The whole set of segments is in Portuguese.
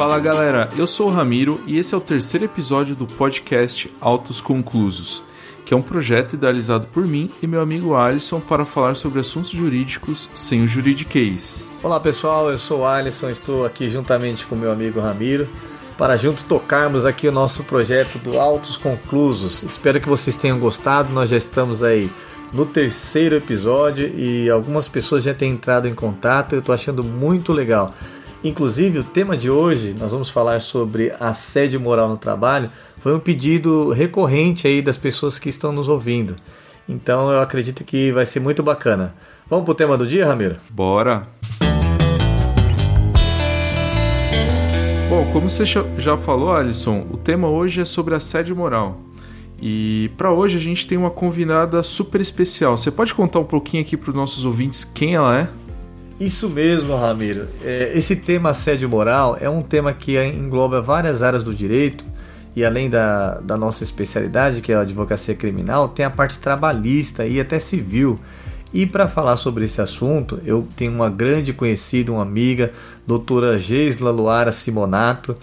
Fala galera, eu sou o Ramiro e esse é o terceiro episódio do podcast Autos Conclusos, que é um projeto idealizado por mim e meu amigo Alisson para falar sobre assuntos jurídicos sem o juridiquês. Olá pessoal, eu sou o Alisson, estou aqui juntamente com meu amigo Ramiro para juntos tocarmos aqui o nosso projeto do Autos Conclusos. Espero que vocês tenham gostado, nós já estamos aí no terceiro episódio e algumas pessoas já têm entrado em contato, eu estou achando muito legal. Inclusive, o tema de hoje, nós vamos falar sobre assédio moral no trabalho, foi um pedido recorrente aí das pessoas que estão nos ouvindo. Então, eu acredito que vai ser muito bacana. Vamos pro tema do dia, Ramiro? Bora! Bom, como você já falou, Alisson, o tema hoje é sobre assédio moral. E para hoje a gente tem uma convidada super especial. Você pode contar um pouquinho aqui para os nossos ouvintes quem ela é? Isso mesmo, Ramiro. É, esse tema assédio moral é um tema que engloba várias áreas do direito e além da, da nossa especialidade, que é a advocacia criminal, tem a parte trabalhista e até civil. E para falar sobre esse assunto, eu tenho uma grande conhecida, uma amiga, doutora Geisla Luara Simonato.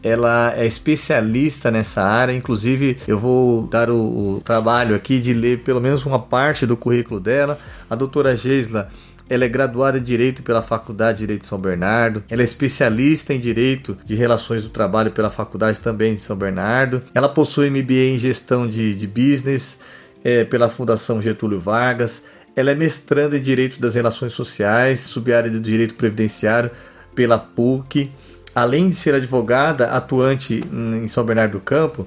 Ela é especialista nessa área, inclusive eu vou dar o, o trabalho aqui de ler pelo menos uma parte do currículo dela. A doutora Geisla ela é graduada em Direito pela Faculdade de Direito de São Bernardo. Ela é especialista em Direito de Relações do Trabalho pela Faculdade também de São Bernardo. Ela possui MBA em Gestão de, de Business é, pela Fundação Getúlio Vargas. Ela é mestranda em Direito das Relações Sociais, subárea de Direito Previdenciário pela PUC. Além de ser advogada atuante em São Bernardo do Campo,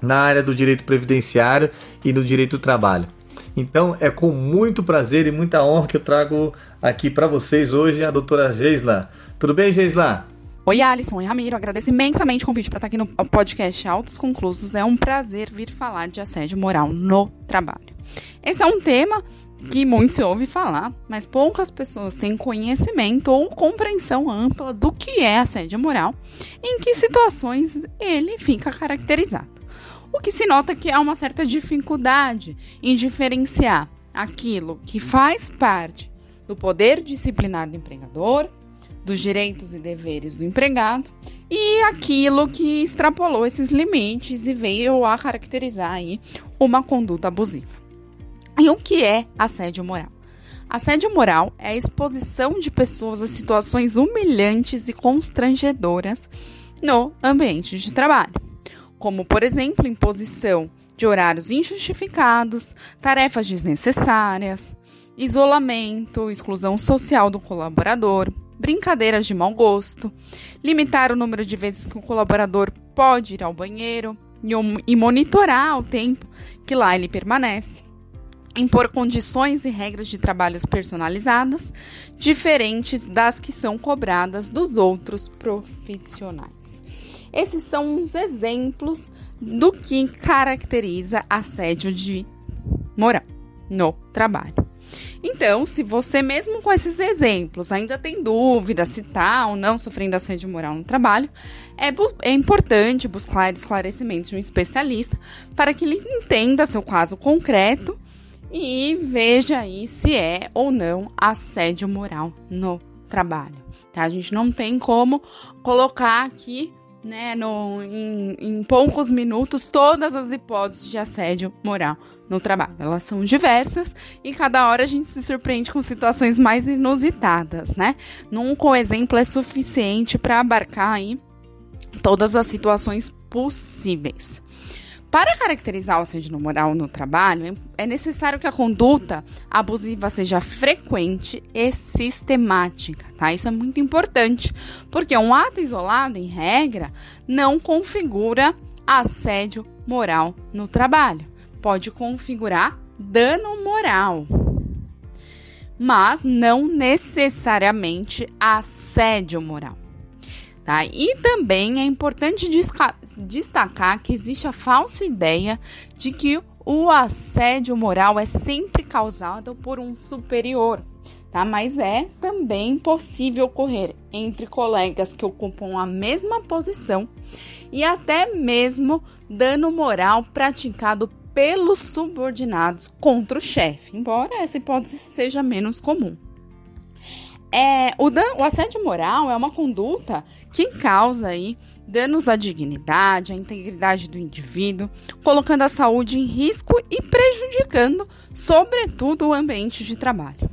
na área do direito previdenciário e do direito do trabalho. Então é com muito prazer e muita honra que eu trago aqui para vocês hoje a doutora Geisla. Tudo bem, Geisla? Oi, Alisson e Ramiro. Agradeço imensamente o convite para estar aqui no podcast Autos Conclusos. É um prazer vir falar de assédio moral no trabalho. Esse é um tema que muito se ouve falar, mas poucas pessoas têm conhecimento ou compreensão ampla do que é assédio moral e em que situações ele fica caracterizado. O que se nota que há uma certa dificuldade em diferenciar aquilo que faz parte do poder disciplinar do empregador, dos direitos e deveres do empregado e aquilo que extrapolou esses limites e veio a caracterizar aí uma conduta abusiva. E o que é assédio moral? Assédio moral é a exposição de pessoas a situações humilhantes e constrangedoras no ambiente de trabalho, como, por exemplo, imposição de horários injustificados, tarefas desnecessárias, isolamento, exclusão social do colaborador, brincadeiras de mau gosto, limitar o número de vezes que o colaborador pode ir ao banheiro e monitorar o tempo que lá ele permanece impor condições e regras de trabalho personalizadas, diferentes das que são cobradas dos outros profissionais. Esses são uns exemplos do que caracteriza assédio de moral no trabalho. Então, se você mesmo com esses exemplos ainda tem dúvida se está ou não sofrendo assédio moral no trabalho, é, é importante buscar esclarecimentos de um especialista para que ele entenda seu caso concreto e veja aí se é ou não assédio moral no trabalho. Tá? A gente não tem como colocar aqui, né, no, em, em poucos minutos, todas as hipóteses de assédio moral no trabalho. Elas são diversas e cada hora a gente se surpreende com situações mais inusitadas, né? Nunca o exemplo é suficiente para abarcar aí todas as situações possíveis. Para caracterizar o assédio moral no trabalho, é necessário que a conduta abusiva seja frequente e sistemática, tá? Isso é muito importante, porque um ato isolado, em regra, não configura assédio moral no trabalho. Pode configurar dano moral, mas não necessariamente assédio moral. Tá? E também é importante destacar que existe a falsa ideia de que o assédio moral é sempre causado por um superior, tá? Mas é também possível ocorrer entre colegas que ocupam a mesma posição e até mesmo dano moral praticado pelos subordinados contra o chefe, embora essa hipótese seja menos comum. É, o, dan o assédio moral é uma conduta que causa aí danos à dignidade, à integridade do indivíduo, colocando a saúde em risco e prejudicando, sobretudo, o ambiente de trabalho.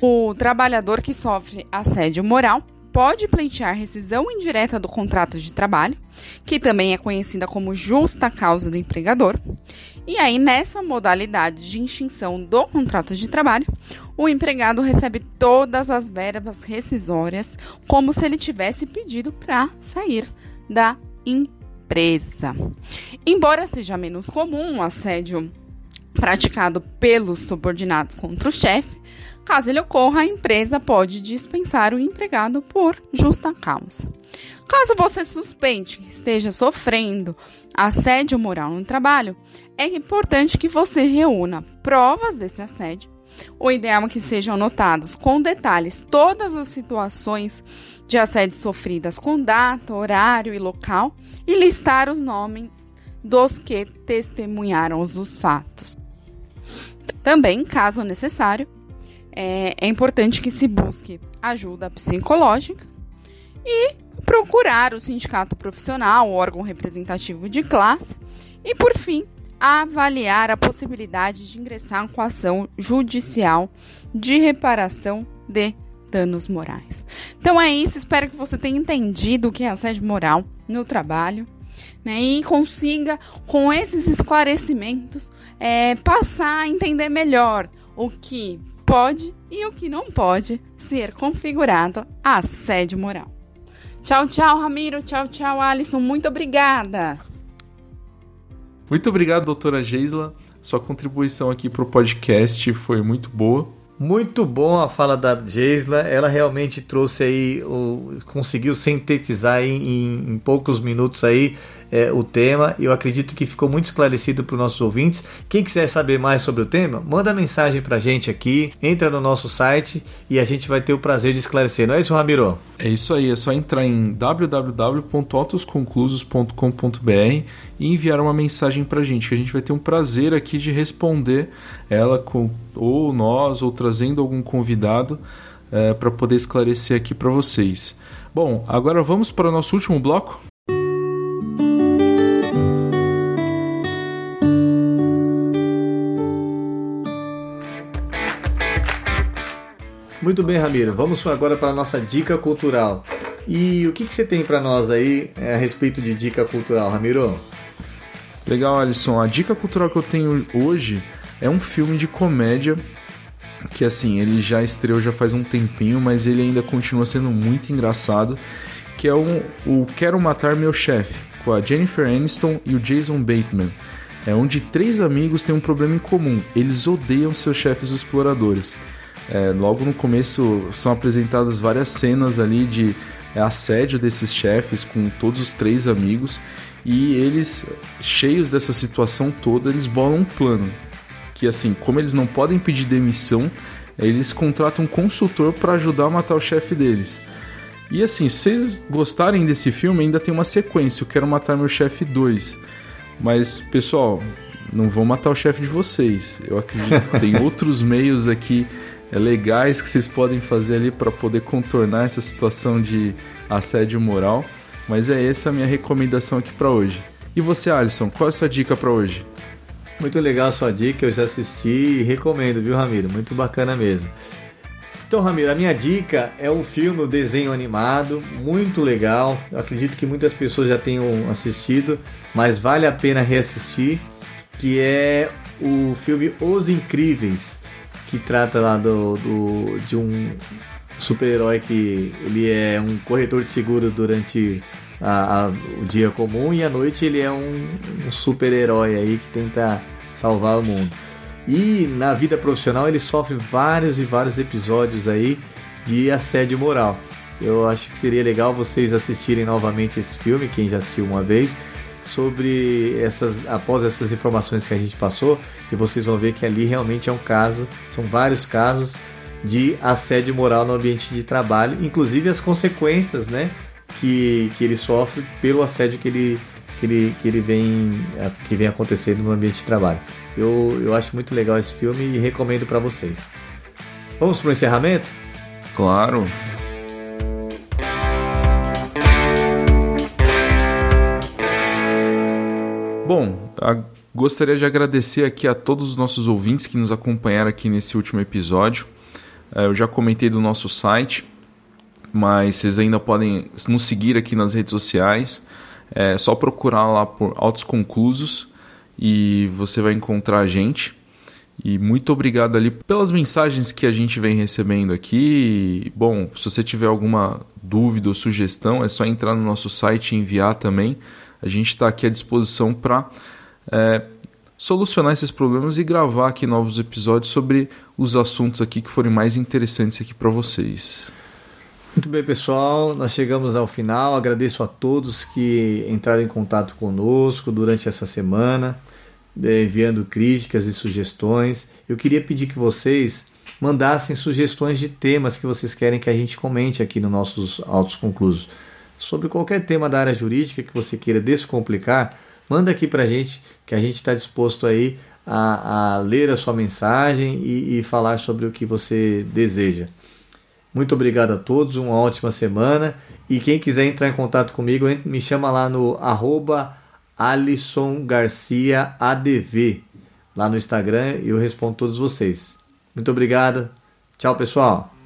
O trabalhador que sofre assédio moral pode pleitear rescisão indireta do contrato de trabalho, que também é conhecida como justa causa do empregador. E aí, nessa modalidade de extinção do contrato de trabalho, o empregado recebe todas as verbas rescisórias como se ele tivesse pedido para sair da empresa. Embora seja menos comum o assédio praticado pelos subordinados contra o chefe, Caso ele ocorra, a empresa pode dispensar o empregado por justa causa. Caso você suspeite que esteja sofrendo assédio moral no trabalho, é importante que você reúna provas desse assédio. O ideal é que sejam anotadas com detalhes todas as situações de assédio sofridas com data, horário e local e listar os nomes dos que testemunharam os fatos. Também, caso necessário, é, é importante que se busque ajuda psicológica e procurar o sindicato profissional, o órgão representativo de classe e, por fim, avaliar a possibilidade de ingressar com ação judicial de reparação de danos morais. Então é isso, espero que você tenha entendido o que é assédio moral no trabalho. Né, e consiga, com esses esclarecimentos, é, passar a entender melhor o que pode e o que não pode ser configurado assédio moral. Tchau, tchau, Ramiro. Tchau, tchau, Alisson. Muito obrigada. Muito obrigado, doutora Geisla. Sua contribuição aqui para o podcast foi muito boa. Muito bom a fala da Geisla. Ela realmente trouxe aí, o, conseguiu sintetizar em, em, em poucos minutos aí é, o tema. Eu acredito que ficou muito esclarecido para os nossos ouvintes. Quem quiser saber mais sobre o tema, manda mensagem para a gente aqui, entra no nosso site e a gente vai ter o prazer de esclarecer. Não é isso, Ramiro? É isso aí, é só entrar em www.autosconclusos.com.br e enviar uma mensagem para a gente, que a gente vai ter um prazer aqui de responder ela com ou nós ou trazendo algum convidado é, para poder esclarecer aqui para vocês. Bom, agora vamos para o nosso último bloco. Muito bem, Ramiro. Vamos agora para a nossa dica cultural. E o que, que você tem para nós aí é, a respeito de dica cultural, Ramiro? Legal, Alisson. A dica cultural que eu tenho hoje é um filme de comédia que assim, ele já estreou já faz um tempinho, mas ele ainda continua sendo muito engraçado, que é o Quero Matar Meu Chefe, com a Jennifer Aniston e o Jason Bateman. É onde três amigos têm um problema em comum, eles odeiam seus chefes exploradores. É, logo no começo são apresentadas várias cenas ali de assédio desses chefes com todos os três amigos e eles, cheios dessa situação toda, eles bolam um plano. Que assim, como eles não podem pedir demissão, eles contratam um consultor para ajudar a matar o chefe deles. E assim, se vocês gostarem desse filme, ainda tem uma sequência. Eu quero matar meu chefe 2. Mas, pessoal, não vão matar o chefe de vocês. Eu acredito que tem outros meios aqui é, legais que vocês podem fazer ali para poder contornar essa situação de assédio moral. Mas é essa a minha recomendação aqui para hoje. E você, Alisson, qual é a sua dica para hoje? Muito legal a sua dica, eu já assisti e recomendo, viu, Ramiro? Muito bacana mesmo. Então, Ramiro, a minha dica é um filme, um desenho animado, muito legal. Eu acredito que muitas pessoas já tenham assistido, mas vale a pena reassistir, que é o filme Os Incríveis que trata lá do, do de um super-herói que ele é um corretor de seguro durante a, a, o dia comum e à noite ele é um, um super-herói aí que tenta salvar o mundo. E na vida profissional ele sofre vários e vários episódios aí de assédio moral. Eu acho que seria legal vocês assistirem novamente esse filme, quem já assistiu uma vez, sobre essas após essas informações que a gente passou e vocês vão ver que ali realmente é um caso, são vários casos de assédio moral no ambiente de trabalho, inclusive as consequências, né, que, que ele sofre pelo assédio que ele que ele, que ele vem que vem acontecendo no ambiente de trabalho. Eu, eu acho muito legal esse filme e recomendo para vocês. Vamos para o encerramento? Claro. Bom, a, gostaria de agradecer aqui a todos os nossos ouvintes que nos acompanharam aqui nesse último episódio. É, eu já comentei do nosso site, mas vocês ainda podem nos seguir aqui nas redes sociais. É só procurar lá por Autos Conclusos e você vai encontrar a gente. E muito obrigado ali pelas mensagens que a gente vem recebendo aqui. Bom, se você tiver alguma dúvida ou sugestão, é só entrar no nosso site e enviar também. A gente está aqui à disposição para é, solucionar esses problemas e gravar aqui novos episódios sobre os assuntos aqui que forem mais interessantes aqui para vocês. Muito bem, pessoal, nós chegamos ao final. Agradeço a todos que entraram em contato conosco durante essa semana, é, enviando críticas e sugestões. Eu queria pedir que vocês mandassem sugestões de temas que vocês querem que a gente comente aqui nos nossos autos conclusos sobre qualquer tema da área jurídica que você queira descomplicar, manda aqui para a gente que a gente está disposto aí a, a, ler a sua mensagem e, e falar sobre o que você deseja. Muito obrigado a todos, uma ótima semana. E quem quiser entrar em contato comigo, me chama lá no arroba ADV, lá no Instagram, e eu respondo todos vocês. Muito obrigado. Tchau, pessoal.